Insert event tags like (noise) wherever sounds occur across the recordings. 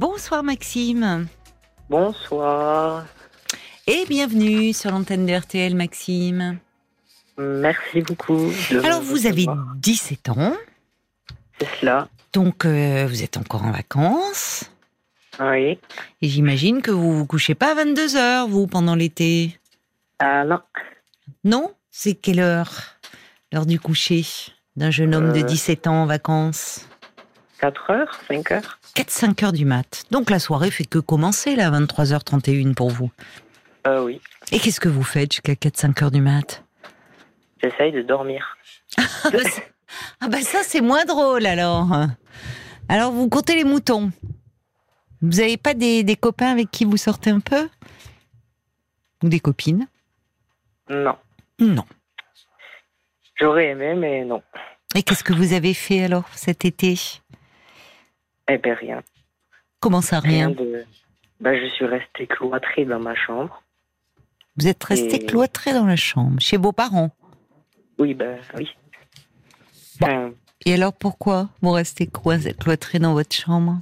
Bonsoir Maxime. Bonsoir. Et bienvenue sur l'antenne de RTL Maxime. Merci beaucoup. Alors vous avez 17 ans. C'est cela. Donc euh, vous êtes encore en vacances. Oui. Et j'imagine que vous vous couchez pas à 22 heures, vous, pendant l'été. Ah non. Non? C'est quelle heure? L'heure du coucher d'un jeune homme de Euh. 17 ans en vacances 4 heures 5 heures 4-5 heures du mat. Donc la soirée fait que commencer là, à 23h31 pour vous. Euh, oui. Et qu'est-ce que vous faites jusqu'à 4-5 heures du mat? J'essaye de dormir. ah bah, ah bah ça c'est moins drôle alors. Alors vous comptez les moutons. Vous n'avez pas des, des copains avec qui vous sortez un peu? Ou des copines? Non. Non. J'aurais aimé, mais non. Et qu'est-ce que vous avez fait alors cet été? Eh ben rien. Comment ça rien de... Bah, je suis restée cloîtrée dans ma chambre. Vous êtes resté Et- cloîtré dans la chambre, chez vos parents. Oui, ben oui. Bon. Enfin, Et alors pourquoi vous restez clois- cloîtré dans votre chambre?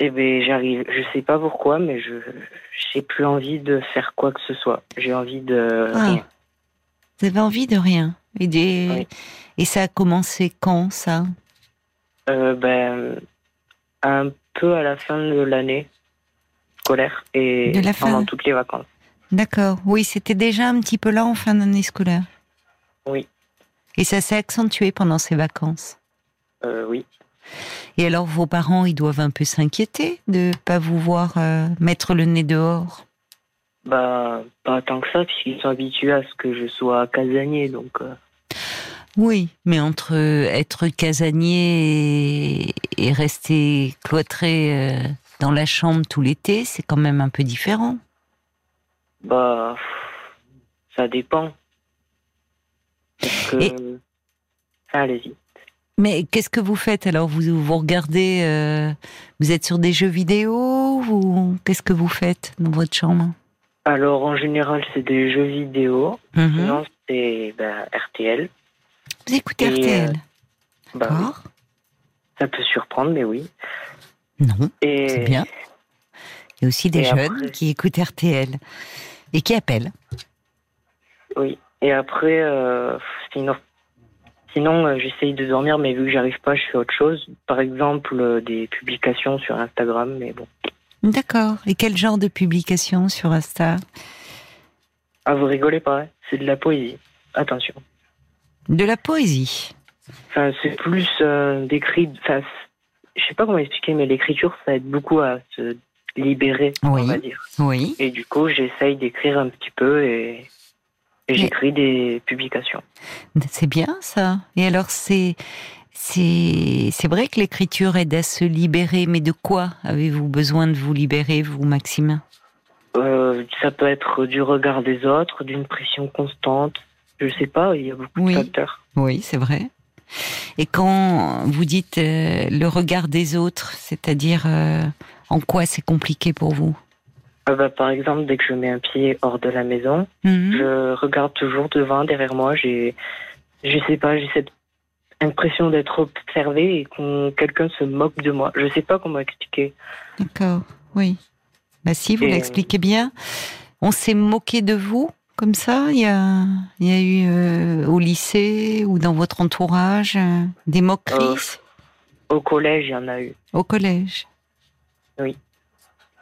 Eh ben j'arrive. Je sais pas pourquoi, mais je j'ai plus envie de faire quoi que ce soit. J'ai envie de Ah. rien. Vous avez envie de rien? Et, des- Oui. Et ça a commencé quand ça? Euh, ben, un peu à la fin de l'année scolaire et De la fin. pendant toutes les vacances. D'accord. Oui, c'était déjà un petit peu là en fin d'année scolaire. Oui. Et ça s'est accentué pendant ces vacances. Euh, oui. Et alors vos parents, ils doivent un peu s'inquiéter de pas vous voir euh, mettre le nez dehors? Bah, pas tant que ça, puisqu'ils sont habitués à ce que je sois casanier, donc euh, Oui, mais entre être casanier et, et rester cloîtré euh, dans la chambre tout l'été, c'est quand même un peu différent. bah, ça dépend. Parce que... Et- Enfin, allez-y. Mais qu'est-ce que vous faites alors? Vous, vous regardez, euh, vous êtes sur des jeux vidéo ou qu'est-ce que vous faites dans votre chambre? Alors, en général, c'est des jeux vidéo. Mhm. Sinon, c'est bah, RTL. Vous écoutez Et, RTL Bah, oui, D'accord ça peut surprendre, mais oui. Non, Et c'est bien. Il y a aussi des Et jeunes après- qui écoutent RTL et qui appellent. Oui. Et après, euh, sinon, sinon euh, j'essaye de dormir, mais vu que j'arrive pas, je fais autre chose. Par exemple, euh, des publications sur Instagram, mais bon. D'accord. Et quel genre de publication sur Insta? Ah, vous rigolez pas, hein? C'est de la poésie. Attention. De la poésie. Enfin, c'est plus euh, d'écrit. Enfin, je sais pas comment expliquer, mais l'écriture, ça aide beaucoup à se libérer, Oui. on va dire. Oui. Et du coup, j'essaye d'écrire un petit peu et, et j'écris des publications. C'est bien ça. Et alors c'est c'est c'est vrai que l'écriture aide à se libérer, mais de quoi avez-vous besoin de vous libérer, vous, Maxime? Euh, ça peut être du regard des autres, d'une pression constante. Je sais pas, il y a beaucoup Oui. de facteurs. Oui, c'est vrai. Et quand vous dites euh, le regard des autres, c'est-à-dire euh, en quoi c'est compliqué pour vous Ah bah, par exemple, dès que je mets un pied hors de la maison, Mhm. je regarde toujours devant, derrière moi. J'ai, je sais pas, j'ai cette impression d'être observé et que quelqu'un se moque de moi. Je sais pas comment expliquer. D'accord, oui. Bah si, vous Et, euh, l'expliquez bien. On s'est moqué de vous comme ça Il y a, il y a eu euh, au lycée ou dans votre entourage euh, des moqueries? Au collège, il y en a eu. au collège?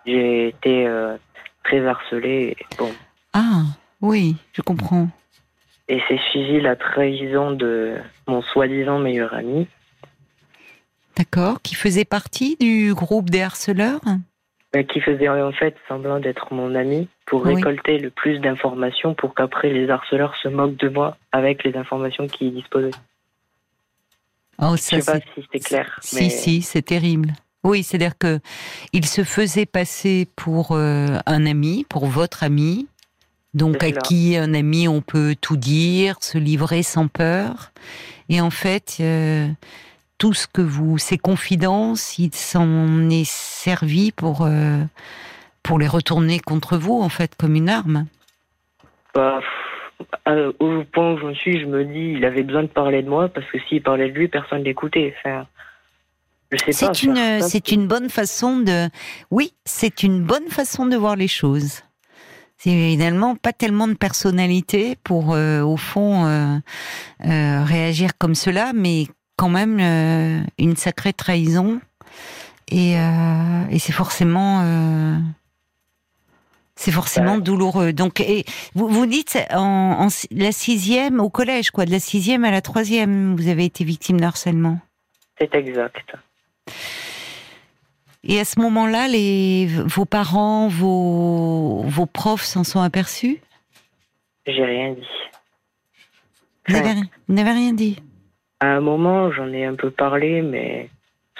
J'ai été euh, très harcelé. Et, bon, Ah, oui, je comprends. et c'est suivi la trahison de mon soi-disant meilleur ami. D'accord, qui faisait partie du groupe des harceleurs? Euh, qui faisait en fait semblant d'être mon ami pour Oui. récolter le plus d'informations pour qu'après les harceleurs se moquent de moi avec les informations qu'ils disposaient. Oh, Je ça sais pas c'est si c'est clair. Si, mais si, c'est terrible. Oui, c'est-à-dire que il se faisait passer pour euh, un ami, pour votre ami, donc à qui un ami on peut tout dire, se livrer sans peur, et en fait euh, tout ce que vous, ces confidences, il s'en est servi pour euh, pour les retourner contre vous en fait comme une arme? bah, euh, au point où j'en suis, je me dis il avait besoin de parler de moi parce que s'il parlait de lui, personne l'écoutait. Enfin, C'est une, c'est une bonne façon de, oui, c'est une bonne façon de voir les choses. C'est évidemment pas tellement de personnalité pour, euh, au fond, euh, euh, réagir comme cela, mais quand même une sacrée trahison. Et, et c'est forcément, c'est forcément douloureux. Donc, et vous, vous dites en, en, la sixième au collège, quoi, de la sixième à la troisième, vous avez été victime de harcèlement. C'est exact. Et à ce moment-là, les, vos parents, vos, vos profs s'en sont aperçus? J'ai rien dit. Vous n'avez rien dit? À un moment, j'en ai un peu parlé, mais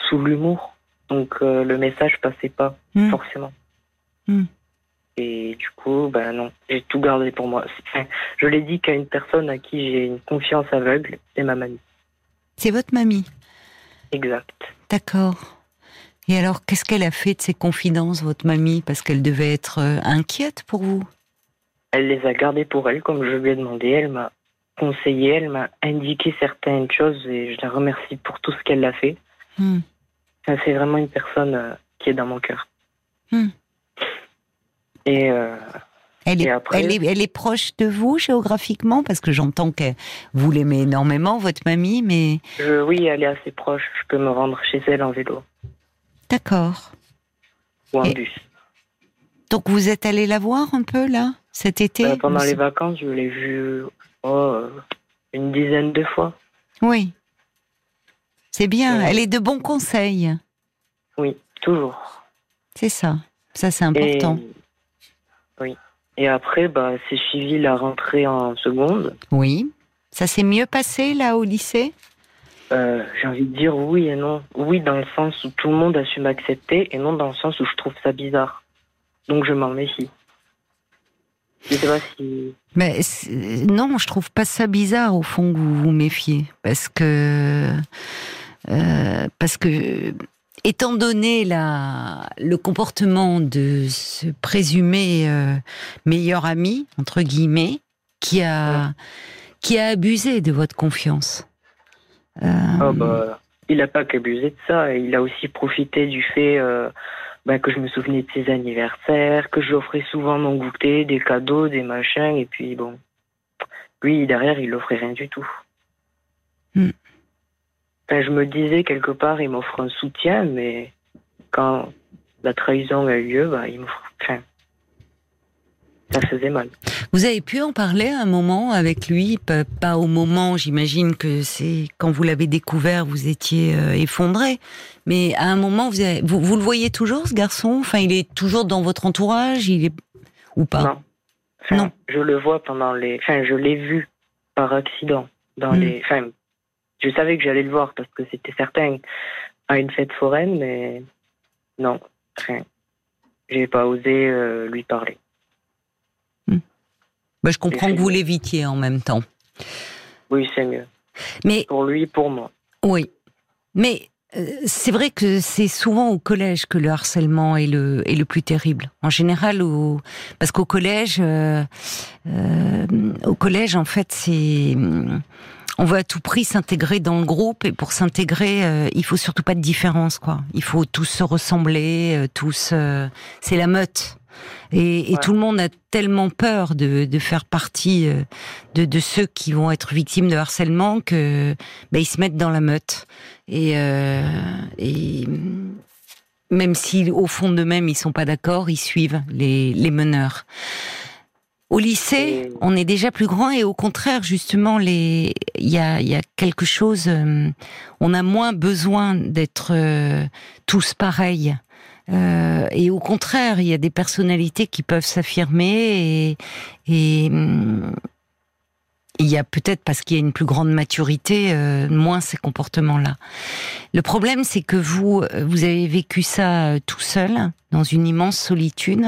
sous l'humour. Donc euh, le message passait pas, hmm. forcément. Hmm. Et du coup, ben non, j'ai tout gardé pour moi. je l'ai dit qu'à une personne à qui j'ai une confiance aveugle, c'est ma mamie. C'est votre mamie Exact. D'accord. Et alors, qu'est-ce qu'elle a fait de ses confidences, votre mamie? Parce qu'elle devait être euh, inquiète pour vous Elle les a gardées pour elle, comme je lui ai demandé. Elle m'a conseillé, elle m'a indiqué certaines choses et je la remercie pour tout ce qu'elle a fait. Hmm. C'est vraiment une personne euh, qui est dans mon cœur. Hmm. Et, euh, elle, est, elle, est, elle, est, proche de vous géographiquement? Parce que j'entends que vous l'aimez énormément, votre mamie, mais... oui, elle est assez proche. Je peux me rendre chez elle en vélo. D'accord. Ou en bus. Donc vous êtes allé la voir un peu là cet été? Bah, Pendant les vacances, je l'ai vue oh, une dizaine de fois. Oui. C'est bien. Elle est de bons conseils. Oui, toujours. C'est ça. Ça c'est important. Oui. Et après, bah, c'est suivi la rentrée en seconde. Oui. Ça s'est mieux passé là au lycée? Euh, j'ai envie de dire oui et non. Oui, dans le sens où tout le monde a su m'accepter et non dans le sens où je trouve ça bizarre. Donc je m'en méfie. Je sais pas si. Mais non, je trouve pas ça bizarre au fond que vous vous méfiez. Parce que. Euh, parce que. Étant donné la, le comportement de ce présumé euh, meilleur ami, entre guillemets, qui a, qui a abusé de votre confiance, ah bah, il n'a pas qu'abusé de ça, il a aussi profité du fait euh, bah, que je me souvenais de ses anniversaires, que j'offrais souvent mon goûter, des cadeaux, des machins, et puis bon, lui derrière il n'offrait rien du tout. Hmm. je me disais quelque part il m'offre un soutien, mais quand la trahison a eu lieu, bah, il m'offre. Enfin, ça faisait mal. Vous avez pu en parler à un moment avec lui, pas, au moment, j'imagine que c'est quand vous l'avez découvert, vous étiez euh, effondré, mais à un moment, vous, vous, le voyez toujours, ce garçon? Enfin, il est toujours dans votre entourage, il est ou pas? Non. non. Je le vois pendant les. Enfin, je l'ai vu par accident dans hmm. les. Enfin, je savais que j'allais le voir parce que c'était certain à une fête foraine, mais non, rien. J'ai pas osé euh, lui parler. Bah, je comprends que vous l'évitiez en même temps. Oui, c'est mieux. Mais pour lui, pour moi. Oui, mais euh, c'est vrai que c'est souvent au collège que le harcèlement est le, est le plus terrible. En général, au, parce qu'au collège, euh, euh, au collège, en fait, c'est on veut à tout prix s'intégrer dans le groupe et pour s'intégrer, il faut surtout pas de différence, quoi. Il faut tous se ressembler, tous. c'est la meute. Et, tout le monde a tellement peur de, faire partie euh, de, ceux qui vont être victimes de harcèlement que bah, ils se mettent dans la meute. Et, euh, même si au fond d'eux-mêmes ils sont pas d'accord, ils suivent les, meneurs. Au lycée, on est déjà plus grand et au contraire, justement, il y a, quelque chose. Euh, on a moins besoin d'être tous pareils. Euh, et au contraire, il y a des personnalités qui peuvent s'affirmer et, hum, il y a peut-être parce qu'il y a une plus grande maturité, euh, moins ces comportements-là. Le problème, c'est que vous, vous avez vécu ça euh, tout seul, dans une immense solitude,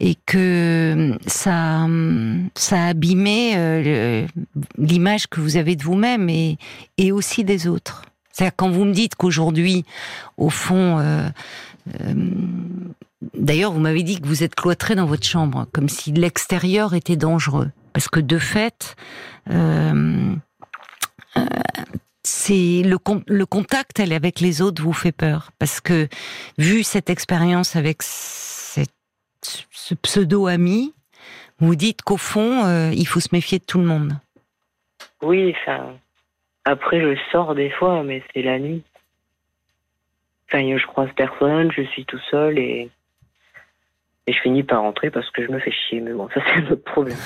et que hum, ça, hum, ça a abîmé l'image que vous avez de vous-même et, aussi des autres. C'est-à-dire quand vous me dites qu'aujourd'hui, au fond, d'ailleurs, vous m'avez dit que vous êtes cloîtré dans votre chambre, comme si l'extérieur était dangereux. Parce que de fait, euh, euh, c'est le, contact avec les autres vous fait peur parce que vu cette expérience avec ce pseudo ami, vous dites qu'au fond euh, il faut se méfier de tout le monde. Oui, après je sors des fois, mais c'est la nuit. Enfin, je croise personne, je suis tout seul et et je finis par rentrer parce que je me fais chier. Mais bon, ça c'est un autre problème.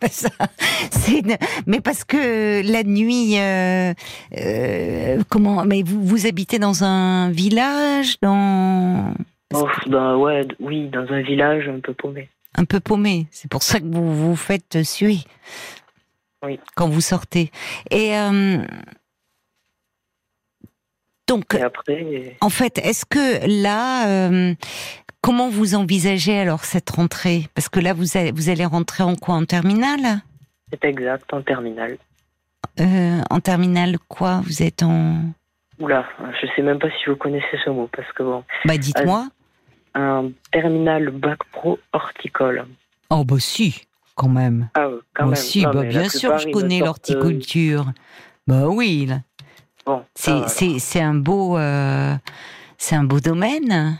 (laughs) mais parce que la nuit, euh, euh, comment Mais vous, vous habitez dans un village, dans oh, bah ouais, oui, dans un village un peu paumé. Un peu paumé. C'est pour ça que vous vous faites suer. Oui. Quand vous sortez. Et euh, donc, après... en fait, est-ce que là, Comment vous envisagez alors cette rentrée? Parce que là, vous allez, vous allez rentrer en quoi? En terminale? C'est exact, en terminale. Euh, en terminale quoi? Vous êtes en... Oula, je sais même pas si vous connaissez ce mot, parce que bon... Bah dites-moi. Un terminal bac pro horticole. Oh bah si, quand même. Ah quand même. Si, bah, bien sûr, je connais l'horticulture. Bah oui. Bon, c'est un beau, euh, c'est un beau domaine.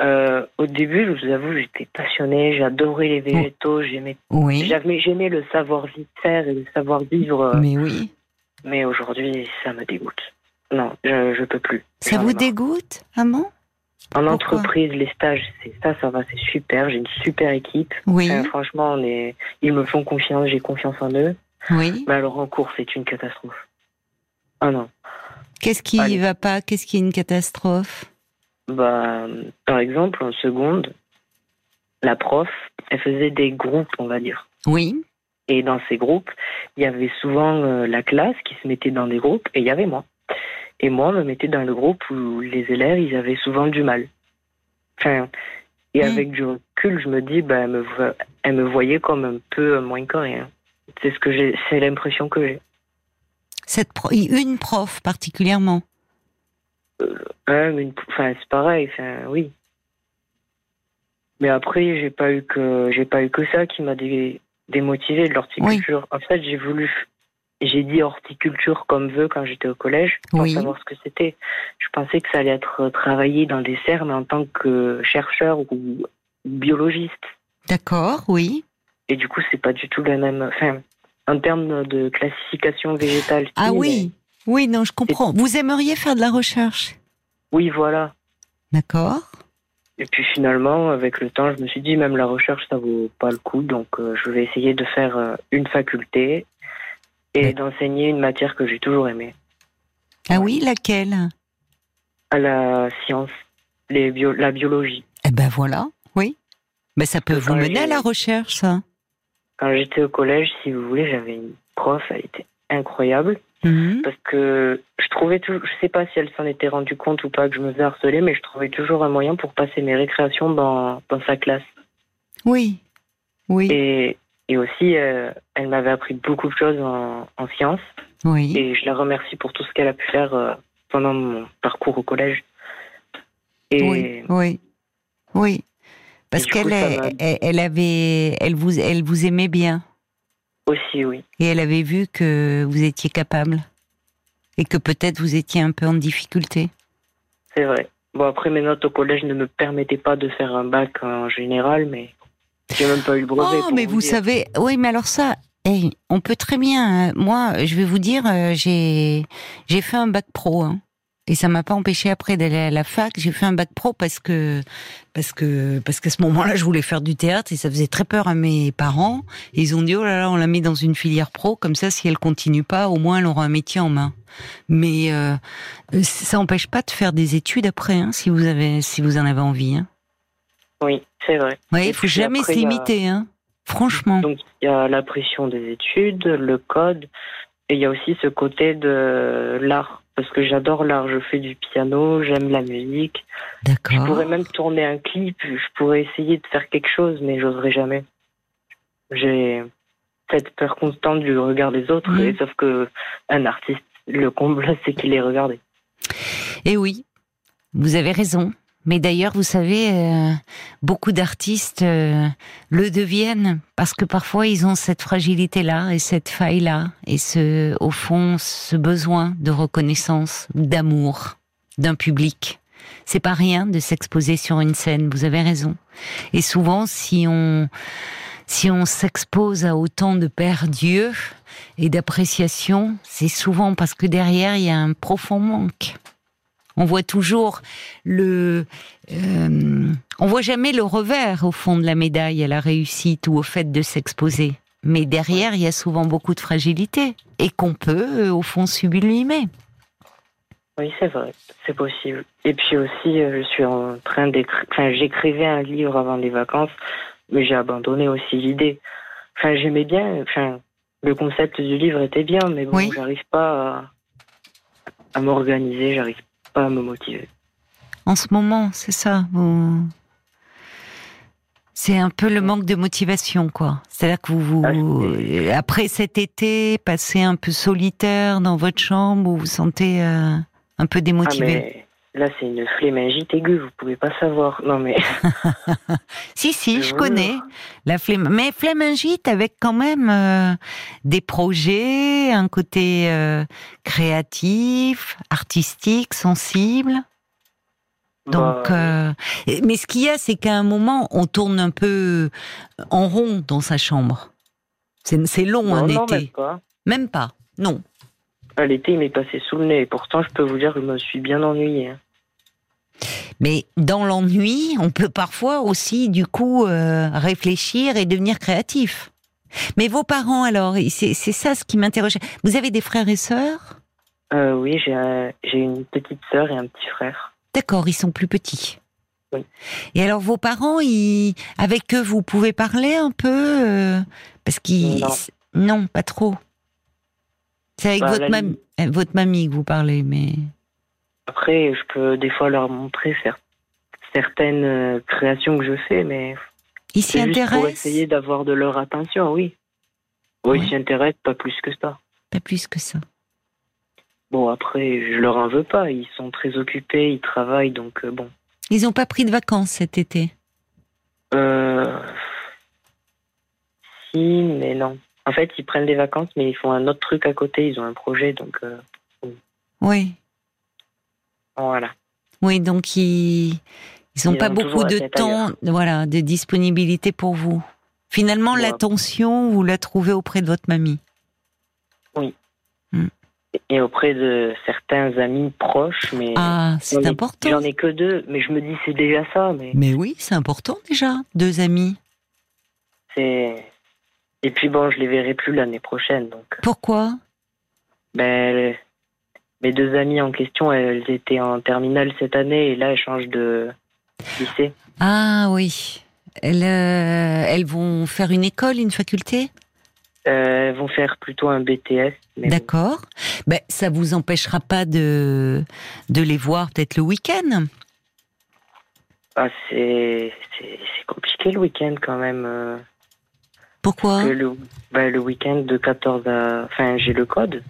Euh, au début, je vous avoue, j'étais passionnée, j'adorais les végétaux, j'aimais, oui. j'aimais le savoir-faire et le savoir-vivre. Euh, mais oui. Mais aujourd'hui, ça me dégoûte. Non, je, je peux plus. Ça vous dégoûte, Amand? En entreprise, les stages, c'est ça, ça va, c'est super. J'ai une super équipe. Oui. franchement, on est, ils me font confiance, j'ai confiance en eux. Oui. Mais alors en cours, c'est une catastrophe. Ah non. Qu'est-ce qui ne va pas? Qu'est-ce qui est une catastrophe? Bah, par exemple, en seconde, la prof, elle faisait des groupes, on va dire. Oui. Et dans ces groupes, il y avait souvent euh, la classe qui se mettait dans des groupes et il y avait moi. Et moi, je me mettais dans le groupe où les élèves, ils avaient souvent du mal. Enfin, et avec du recul, je me dis, bah, elle me, elle me voyait comme un peu moins que rien. C'est ce que j'ai, c'est l'impression que j'ai. Cette une prof particulièrement euh, enfin, c'est pareil, enfin, oui. Mais après, j'ai pas eu que j'ai pas eu que ça qui m'a démotivé de l'horticulture. En fait, j'ai voulu, j'ai dit horticulture comme vœu quand j'étais au collège pour savoir ce que c'était. Je pensais que ça allait être travaillé dans des serres, mais en tant que chercheur ou biologiste. D'accord, oui. Et du coup, c'est pas du tout la même. Enfin, en termes de classification végétale. Ah oui. Oui, non, je comprends. Vous aimeriez faire de la recherche? Oui, voilà. D'accord. Et puis finalement, avec le temps, je me suis dit, même la recherche, ça vaut pas le coup. Donc, euh, je vais essayer de faire euh, une faculté et d'enseigner une matière que j'ai toujours aimée. Ah oui, laquelle? À la science, les bio la biologie. Eh ben voilà, oui. Mais ça peut vous mener à la recherche, ça. Quand j'étais au collège, si vous voulez, j'avais une prof, elle était incroyable. Mhm. Parce que je trouvais toujours, je sais pas si elle s'en était rendue compte ou pas que je me faisais harceler, mais je trouvais toujours un moyen pour passer mes récréations dans, dans sa classe. Oui, oui. Et, et aussi, euh, elle m'avait appris beaucoup de choses en, en, sciences. Oui. Et je la remercie pour tout ce qu'elle a pu faire euh, pendant mon parcours au collège. Et oui, oui, oui. Parce qu'elle elle avait, elle vous, elle vous aimait bien. Aussi, oui. Et elle avait vu que vous étiez capable et que peut-être vous étiez un peu en difficulté. C'est vrai. Bon, après, mes notes au collège ne me permettaient pas de faire un bac en général, mais j'ai même pas eu le brevet. Oh, mais vous, savez, oui, mais alors ça, on peut très bien. Hein. Moi, je vais vous dire, euh, j'ai j'ai fait un bac pro. Hein. Et ça m'a pas empêché après d'aller à la fac. J'ai fait un bac pro parce que parce que parce qu'à ce moment-là, je voulais faire du théâtre et ça faisait très peur à mes parents. Et ils ont dit oh là là, on la met dans une filière pro comme ça, si elle continue pas, au moins elle aura un métier en main. Mais euh, ça n'empêche pas de faire des études après, hein, si vous avez si vous en avez envie. Hein. Oui, c'est vrai. Oui, il faut jamais se limiter, hein. Franchement. Donc il y a la pression des études, le code, et il y a aussi ce côté de l'art parce que j'adore l'art. Je fais du piano, j'aime la musique. D'accord. Je pourrais même tourner un clip, je pourrais essayer de faire quelque chose, mais j'oserais jamais. J'ai cette peur constante du regard des autres, et sauf que un artiste, le comble, (laughs) c'est qu'il est regardé. Et oui, vous avez raison. Mais d'ailleurs, vous savez, euh, beaucoup d'artistes euh, le deviennent parce que parfois ils ont cette fragilité-là et cette faille-là et ce, au fond, ce besoin de reconnaissance, d'amour, d'un public. C'est pas rien de s'exposer sur une scène. Vous avez raison. Et souvent, si on si on s'expose à autant de père Dieu et d'appréciation, c'est souvent parce que derrière il y a un profond manque. On voit toujours le, euh, on voit jamais le revers au fond de la médaille à la réussite ou au fait de s'exposer. Mais derrière, il y a souvent beaucoup de fragilité et qu'on peut, euh, au fond, sublimer. Oui, c'est vrai, c'est possible. Et puis aussi, euh, je suis en train d'écrire. Enfin, j'écrivais un livre avant les vacances, mais j'ai abandonné aussi l'idée. Enfin, j'aimais bien. Enfin, le concept du livre était bien, mais bon, j'arrive pas à, à m'organiser, j'arrive pas à me motiver. En ce moment, c'est ça. C'est un peu le manque de motivation, quoi. C'est-à-dire que vous, ah, après cet été, passez un peu solitaire dans votre chambre, vous vous sentez euh, un peu démotivé. Ah, là, c'est une flémingite aiguë, vous pouvez pas savoir. Non, mais. (laughs) si, si, je, connais la flemme. Mais flémingite avec quand même euh, des projets, un côté euh, créatif, artistique, sensible. Donc, bah, euh, mais ce qu'il y a, c'est qu'à un moment, on tourne un peu en rond dans sa chambre. C'est long un été. Même pas. Même pas. Non. À l'été, il m'est passé sous le nez. Et pourtant, je peux vous dire que je me suis bien ennuyée. Hein. Mais dans l'ennui, on peut parfois aussi, du coup, euh, réfléchir et devenir créatif. Mais vos parents, alors, c'est ça ce qui m'interroge. Vous avez des frères et sœurs? Euh, Oui, j'ai une petite sœur et un petit frère. D'accord, ils sont plus petits. Oui. Et alors vos parents, ils, avec eux, vous pouvez parler un peu euh, Parce qu'ils... Non. non. pas trop. C'est avec bah, votre, mamie, euh, votre mamie que vous parlez, mais... Après, je peux des fois leur montrer certaines euh, créations que je fais, mais... Ils s'y intéressent Pour essayer d'avoir de leur attention, oui. Oui, ils s'y intéressent, pas plus que ça. Pas plus que ça. Bon, après, je leur en veux pas. Ils sont très occupés, ils travaillent, donc euh, bon. Ils n'ont pas pris de vacances cet été? Euh. Si, mais non. En fait, ils prennent des vacances, mais ils font un autre truc à côté. Ils ont un projet, donc. Euh, oui. Voilà. Oui, donc ils n'ont pas beaucoup de temps, voilà, de disponibilité pour vous. Finalement, l'attention, vous la trouvez auprès de votre mamie. Oui. Hmm et auprès de certains amis proches. Mais ah, c'est important. J'en ai que deux, mais je me dis c'est déjà ça. Mais, mais oui, c'est important déjà, deux amis. C'est et puis bon, je les verrai plus l'année prochaine, donc. Pourquoi? Ben, mes deux amies en question, elles étaient en terminale cette année et là, elles changent de lycée. Ah oui, elles, euh, elles vont faire une école, une faculté? Euh, elles vont faire plutôt un BTS. D'accord. Ben, ça vous empêchera pas de, de les voir peut-être le week-end? Ah, C'est compliqué le week-end quand même. Pourquoi le, ben, le week-end de 14 à... Enfin, j'ai le code.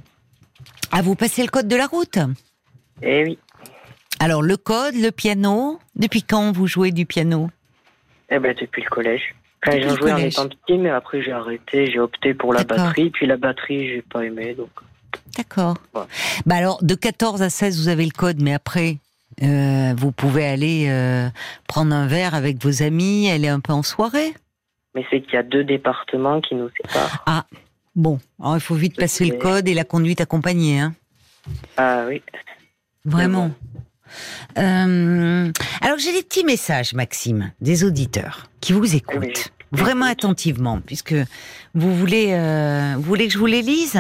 Ah, vous passez le code de la route? Eh oui. Alors, le code, le piano, depuis quand vous jouez du piano? Eh ben, depuis le collège. Enfin, j'ai joué en étant petit, mais après j'ai arrêté, j'ai opté pour la batterie, puis la batterie, j'ai pas aimé, donc. D'accord. Bah alors, de 14 à 16, vous avez le code, mais après, euh, vous pouvez aller euh, prendre un verre avec vos amis, aller un peu en soirée? Mais c'est qu'il y a deux départements qui nous séparent. Ah, bon. Alors, il faut vite passer le code et la conduite accompagnée, hein. Ah oui. Vraiment. Euh, alors j'ai des petits messages, Maxime, des auditeurs qui vous écoutent vraiment attentivement, puisque vous voulez, euh, vous voulez que je vous les lise?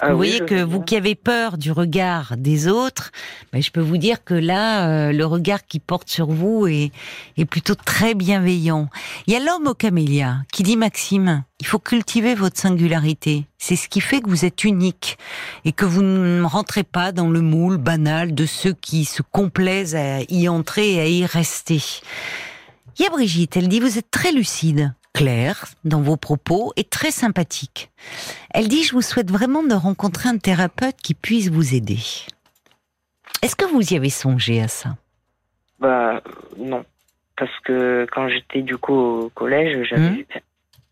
Ah vous voyez que vous qui avez peur du regard des autres, ben, je peux vous dire que là, euh, le regard qui porte sur vous est, est plutôt très bienveillant. Il y a l'homme au camélia qui dit Maxime, il faut cultiver votre singularité. C'est ce qui fait que vous êtes unique et que vous ne rentrez pas dans le moule banal de ceux qui se complaisent à y entrer et à y rester. Il y a Brigitte, elle dit vous êtes très lucide claire dans vos propos et très sympathique. Elle dit, je vous souhaite vraiment de rencontrer un thérapeute qui puisse vous aider. Est-ce que vous y avez songé à ça? Bah non, parce que quand j'étais du coup au collège, j'avais Mhm.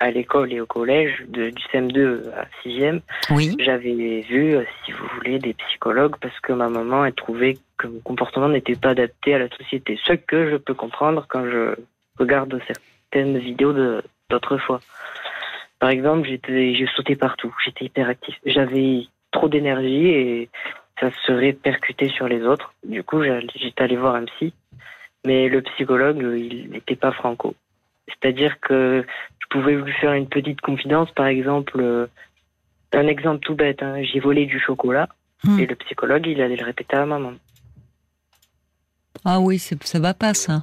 à l'école et au collège, de- du CM2 à 6e, Oui. j'avais vu, euh, si vous voulez, des psychologues parce que ma maman, elle trouvait que mon comportement n'était pas adapté à la société. Ce que je peux comprendre quand je regarde certaines vidéos d'autrefois. Par exemple, j'étais, j'ai sauté partout, j'étais hyperactif, j'avais trop d'énergie et ça se répercutait sur les autres. Du coup, j'étais allé voir un psy, mais le psychologue, il n'était pas franco. C'est-à-dire que je pouvais lui faire une petite confidence, par exemple, euh, un exemple tout bête, hein, j'ai volé du chocolat, Hmm. et le psychologue, il allait le répéter à maman. Ah oui, ça va pas ça.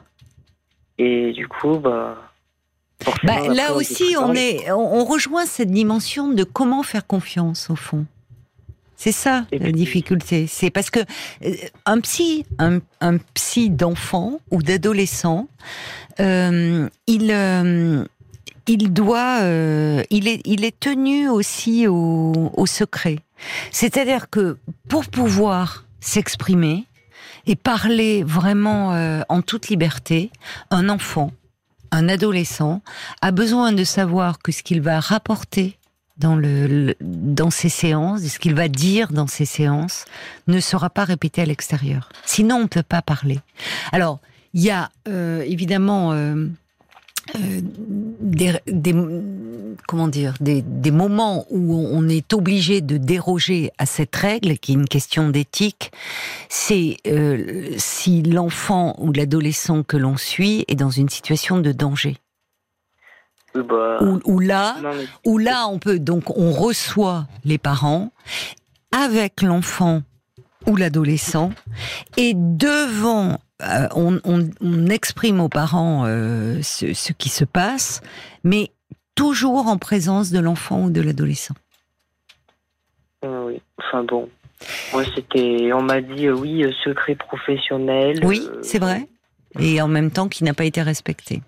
Et du coup, bah. Bah, là aussi, on est, on, on rejoint cette dimension de comment faire confiance au fond. C'est ça Et la difficulté. C'est parce que euh, un psy, un, un psy d'enfant ou d'adolescent, euh, il euh, il doit, il est il est tenu aussi au, au secret. C'est-à-dire que pour pouvoir s'exprimer et parler vraiment euh, en toute liberté, un enfant un adolescent a besoin de savoir que ce qu'il va rapporter dans, le, dans ses séances, ce qu'il va dire dans ses séances, ne sera pas répété à l'extérieur. Sinon, on ne peut pas parler. Alors, il y a euh, évidemment euh, euh, des, des- comment dire des, des moments où on est obligé de déroger à cette règle, qui est une question d'éthique. C'est euh, si l'enfant ou l'adolescent que l'on suit est dans une situation de danger. Bah, Où, où là, non, mais où là, on peut donc on reçoit les parents avec l'enfant ou l'adolescent et devant euh, on, on- on exprime aux parents euh, ce, ce qui se passe, mais toujours en présence de l'enfant ou de l'adolescent. euh, oui. Enfin bon. Moi, c'était. On m'a dit, euh, oui, euh, secret professionnel. Oui, euh, c'est vrai. Et en même temps, qui n'a pas été respecté.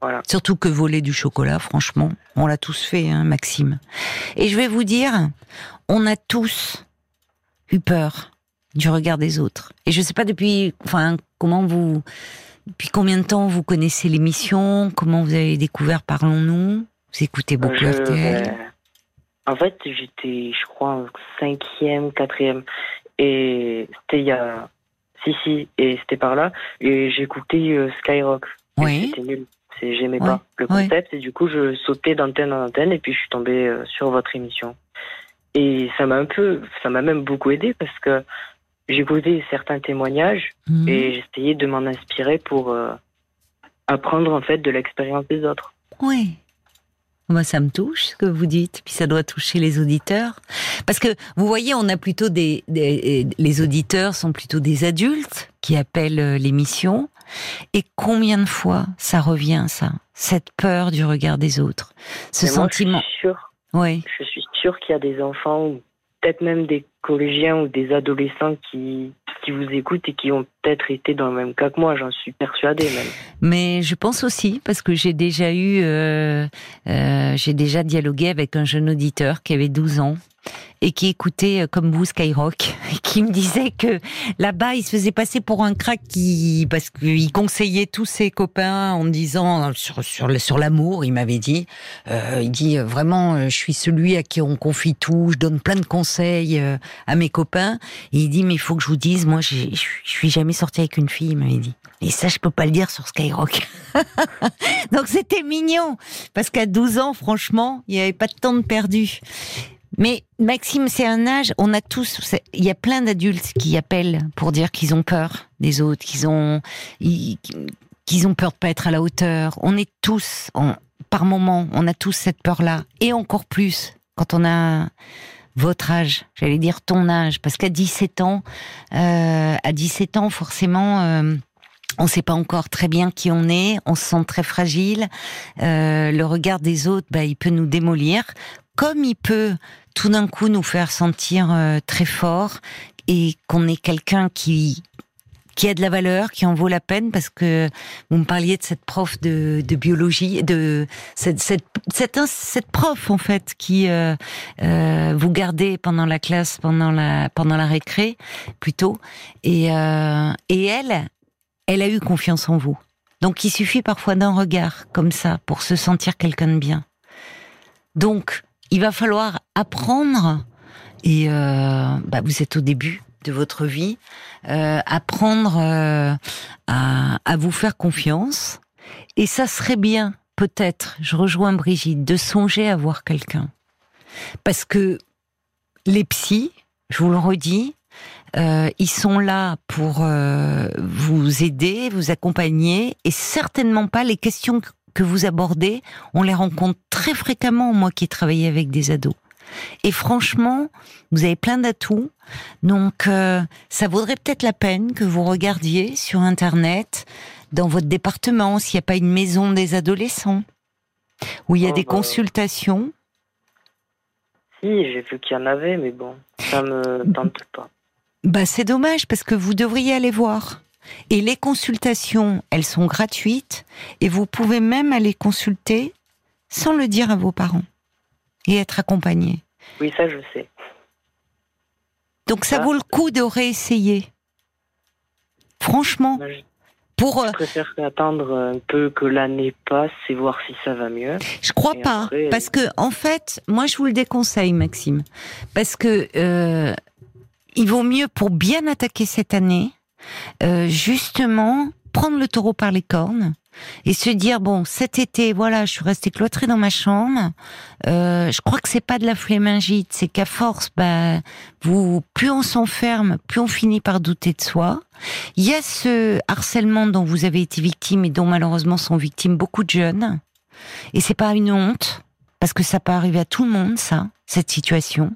Voilà. Surtout que voler du chocolat, franchement, on l'a tous fait, hein, Maxime. Et je vais vous dire, on a tous eu peur du regard des autres. Et je sais pas depuis, enfin, comment vous, depuis combien de temps vous connaissez l'émission, comment vous avez découvert Parlons-nous, vous écoutez beaucoup Je- RTL. euh, en fait, j'étais, je crois, en cinquième, quatrième. Et c'était il y a. Si, si, et c'était par là. Et j'écoutais euh, Skyrock. Oui. C'était nul. J'aimais pas le concept. Et du coup, je sautais d'antenne en antenne. Et puis, je suis tombée euh, sur votre émission. Et ça m'a un peu. Ça m'a même beaucoup aidé parce que j'écoutais certains témoignages. Mhm. Et j'essayais de m'en inspirer pour euh, apprendre, en fait, de l'expérience des autres. Oui. Moi, ça me touche ce que vous dites, puis ça doit toucher les auditeurs. Parce que vous voyez, on a plutôt des, des- les auditeurs sont plutôt des adultes qui appellent euh, l'émission. Et combien de fois ça revient, ça, cette peur du regard des autres, ce Mais moi, sentiment. je suis sûre Oui, Je suis sûre qu'il y a des enfants ou peut-être même des collégiens ou des adolescents qui, qui vous écoutent et qui ont peut-être été dans le même cas que moi, j'en suis persuadée même. mais je pense aussi parce que j'ai déjà eu, euh, euh, j'ai déjà dialogué avec un jeune auditeur qui avait 12 ans et qui écoutait euh, comme vous Skyrock, (laughs) qui me disait que là-bas il se faisait passer pour un crack qui parce qu'il conseillait tous ses copains en disant sur sur sur l'amour, il m'avait dit, il dit vraiment je suis celui à qui on confie tout, je donne plein de conseils à mes copains il dit mais il faut que je vous dise moi je suis- jamais sorti avec une fille, il m'avait dit. Et ça, je peux pas le dire sur Skyrock. (laughs) Donc c'était mignon, parce qu'à 12 ans, franchement, il n'y avait pas de temps de perdu. Mais Maxime, c'est un âge, on a tous, il y a plein d'adultes qui appellent pour dire qu'ils ont peur des autres, qu'ils ont, ils- qu'ils ont peur de pas être à la hauteur. On est tous, par moment, on a tous cette peur-là, et encore plus quand on a votre âge, j'allais dire ton âge, parce qu'à 17 ans, euh, à 17 ans, forcément. euh, on ne sait pas encore très bien qui on est, on se sent très fragile. Euh, le regard des autres, bah, il peut nous démolir, comme il peut tout d'un coup nous faire sentir euh, très fort et qu'on est quelqu'un qui qui a de la valeur, qui en vaut la peine, parce que vous me parliez de cette prof de, biologie, de cette, prof en fait qui euh, euh, vous gardez pendant la classe, pendant la pendant récré plutôt, et euh, et elle, elle a eu confiance en vous. Donc il suffit parfois d'un regard comme ça pour se sentir quelqu'un de bien. Donc il va falloir apprendre, et bah, vous êtes au début de votre vie, euh, apprendre euh, à, à vous faire confiance. Et ça serait bien, peut-être, je rejoins Brigitte, de songer à voir quelqu'un. Parce que les psys, je vous le redis, euh, ils sont là pour euh, vous aider, vous accompagner, et certainement pas les questions que vous abordez. On les rencontre très fréquemment, moi qui travaille avec des ados. Et franchement, vous avez plein d'atouts, donc euh, ça vaudrait peut-être la peine que vous regardiez sur Internet, dans votre département, s'il n'y a pas une maison des adolescents, où il y a Oh, des bah. consultations. Si, j'ai vu qu'il y en avait, mais bon, ça me tente pas. Bah, c'est dommage parce que vous devriez aller voir. Et les consultations, elles sont gratuites et vous pouvez même aller consulter sans le dire à vos parents et être accompagné. Oui, ça, je sais. Donc ça Ah. vaut le coup de réessayer. Franchement, Je pour euh, je préfère attendre un peu que l'année passe et voir si ça va mieux. je crois Et pas après- parce que en fait, moi je vous le déconseille Maxime parce que euh, il vaut mieux pour bien attaquer cette année euh, justement prendre le taureau par les cornes et se dire bon cet été voilà je suis restée cloîtrée dans ma chambre. Euh, je crois que c'est pas de la flémingite c'est qu'à force bah vous plus on s'enferme plus on finit par douter de soi. Il y a ce harcèlement dont vous avez été victime et dont malheureusement sont victimes beaucoup de jeunes. Et c'est pas une honte parce que ça peut arriver à tout le monde ça cette situation.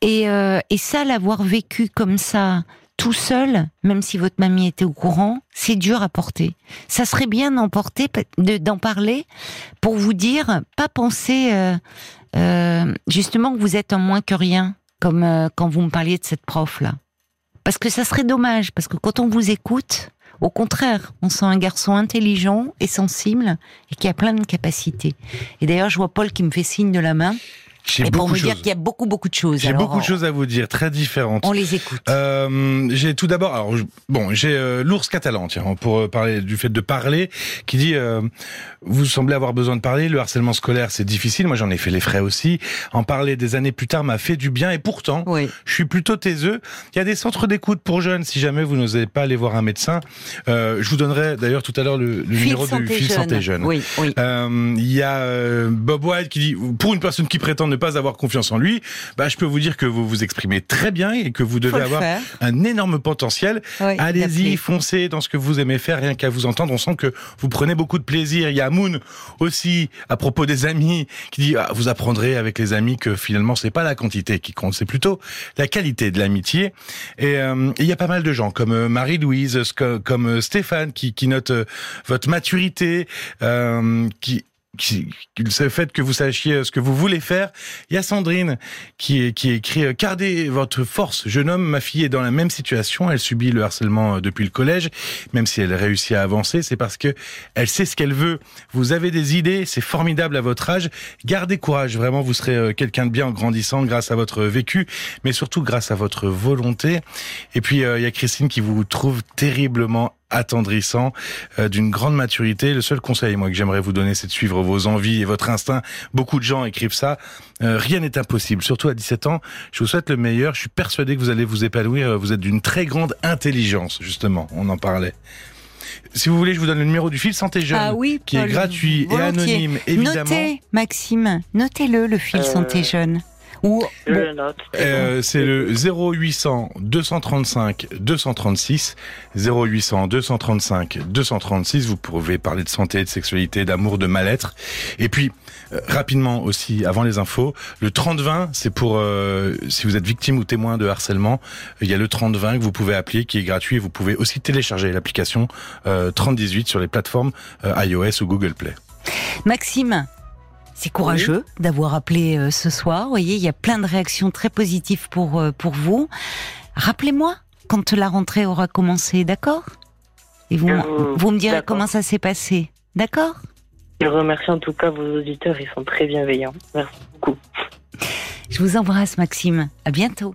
Et, euh, et ça l'avoir vécu comme ça tout seul, même si votre mamie était au courant, c'est dur à porter. Ça serait bien d'en porter, de- d'en parler, pour vous dire, pas penser euh, euh, justement que vous êtes un moins que rien, comme euh, quand vous me parliez de cette prof là. Parce que ça serait dommage, parce que quand on vous écoute, au contraire, on sent un garçon intelligent et sensible et qui a plein de capacités. Et d'ailleurs, je vois Paul qui me fait signe de la main, J'ai et pour de dire qu'il y a beaucoup beaucoup de choses. J'ai beaucoup de choses à vous dire, très différentes. On les écoute. Euh, j'ai tout d'abord, alors je- bon, j'ai euh, l'ours catalan, tiens, pour euh, parler du fait de parler, qui dit euh, vous semblez avoir besoin de parler. Le harcèlement scolaire, c'est difficile. Moi, j'en ai fait les frais aussi. En parler des années plus tard m'a fait du bien, et pourtant, Oui. je suis plutôt taiseux. Il y a des centres d'écoute pour jeunes. Si jamais vous n'osez pas aller voir un médecin, euh, je vous donnerai d'ailleurs tout à l'heure le, numéro du fil santé jeune. Oui, oui. Euh, Il y a euh, Bob White qui dit pour une personne qui prétend ne pas avoir confiance en lui, bah je peux vous dire que vous vous exprimez très bien et que vous devez avoir faire. un énorme potentiel. Oui, Allez-y, foncez dans ce que vous aimez faire, rien qu'à vous entendre, on sent que vous prenez beaucoup de plaisir. Il y a Moon aussi à propos des amis qui dit ah, vous apprendrez avec les amis que finalement c'est pas la quantité qui compte, c'est plutôt la qualité de l'amitié. Et euh, il y a pas mal de gens comme euh, Marie-Louise, comme euh, Stéphane qui, qui note euh, votre maturité, euh, qui qui, le fait que vous sachiez ce que vous voulez faire. Il y a Sandrine qui, qui écrit euh, Gardez votre force, jeune homme, ma fille est dans la même situation, elle subit le harcèlement euh, depuis le collège, même si elle réussit à avancer, c'est parce que elle sait ce qu'elle veut. Vous avez des idées, c'est formidable à votre âge. Gardez courage, vraiment, vous serez euh, quelqu'un de bien en grandissant grâce à votre vécu, mais surtout grâce à votre volonté. Et puis, euh, il y a Christine qui vous trouve terriblement attendrissant, euh, d'une grande maturité. Le seul conseil, moi, que j'aimerais vous donner, c'est de suivre vos envies et votre instinct. Beaucoup de gens écrivent ça. Euh, rien n'est impossible, surtout à 17 ans. Je vous souhaite le meilleur. Je suis persuadé que vous allez vous épanouir. Vous êtes d'une très grande intelligence, justement. On en parlait. Si vous voulez, je vous donne le numéro du fil Santé Jeune, Ah oui, qui est gratuit et anonyme, évidemment. Notez, Maxime, notez-le, le fil Euh, santé jeune. Ou, Je bon, le note. Euh, c'est le 0800 235 236 0800 235 236 vous pouvez parler de santé de sexualité d'amour de mal-être. Et puis euh, rapidement aussi avant les infos le 3020 c'est pour euh, si vous êtes victime ou témoin de harcèlement il y a le 3020 que vous pouvez appeler qui est gratuit. Vous pouvez aussi télécharger l'application euh, 3018 sur les plateformes euh, iOS ou Google Play. Maxime, c'est courageux d'avoir appelé euh, ce soir. Vous voyez, il y a plein de réactions très positives pour, euh, pour vous. Rappelez-moi quand la rentrée aura commencé, d'accord? Et vous, m- vous- me direz comment ça s'est passé, d'accord? Je remercie en tout cas vos auditeurs, ils sont très bienveillants. Merci beaucoup. Je vous embrasse, Maxime. À bientôt.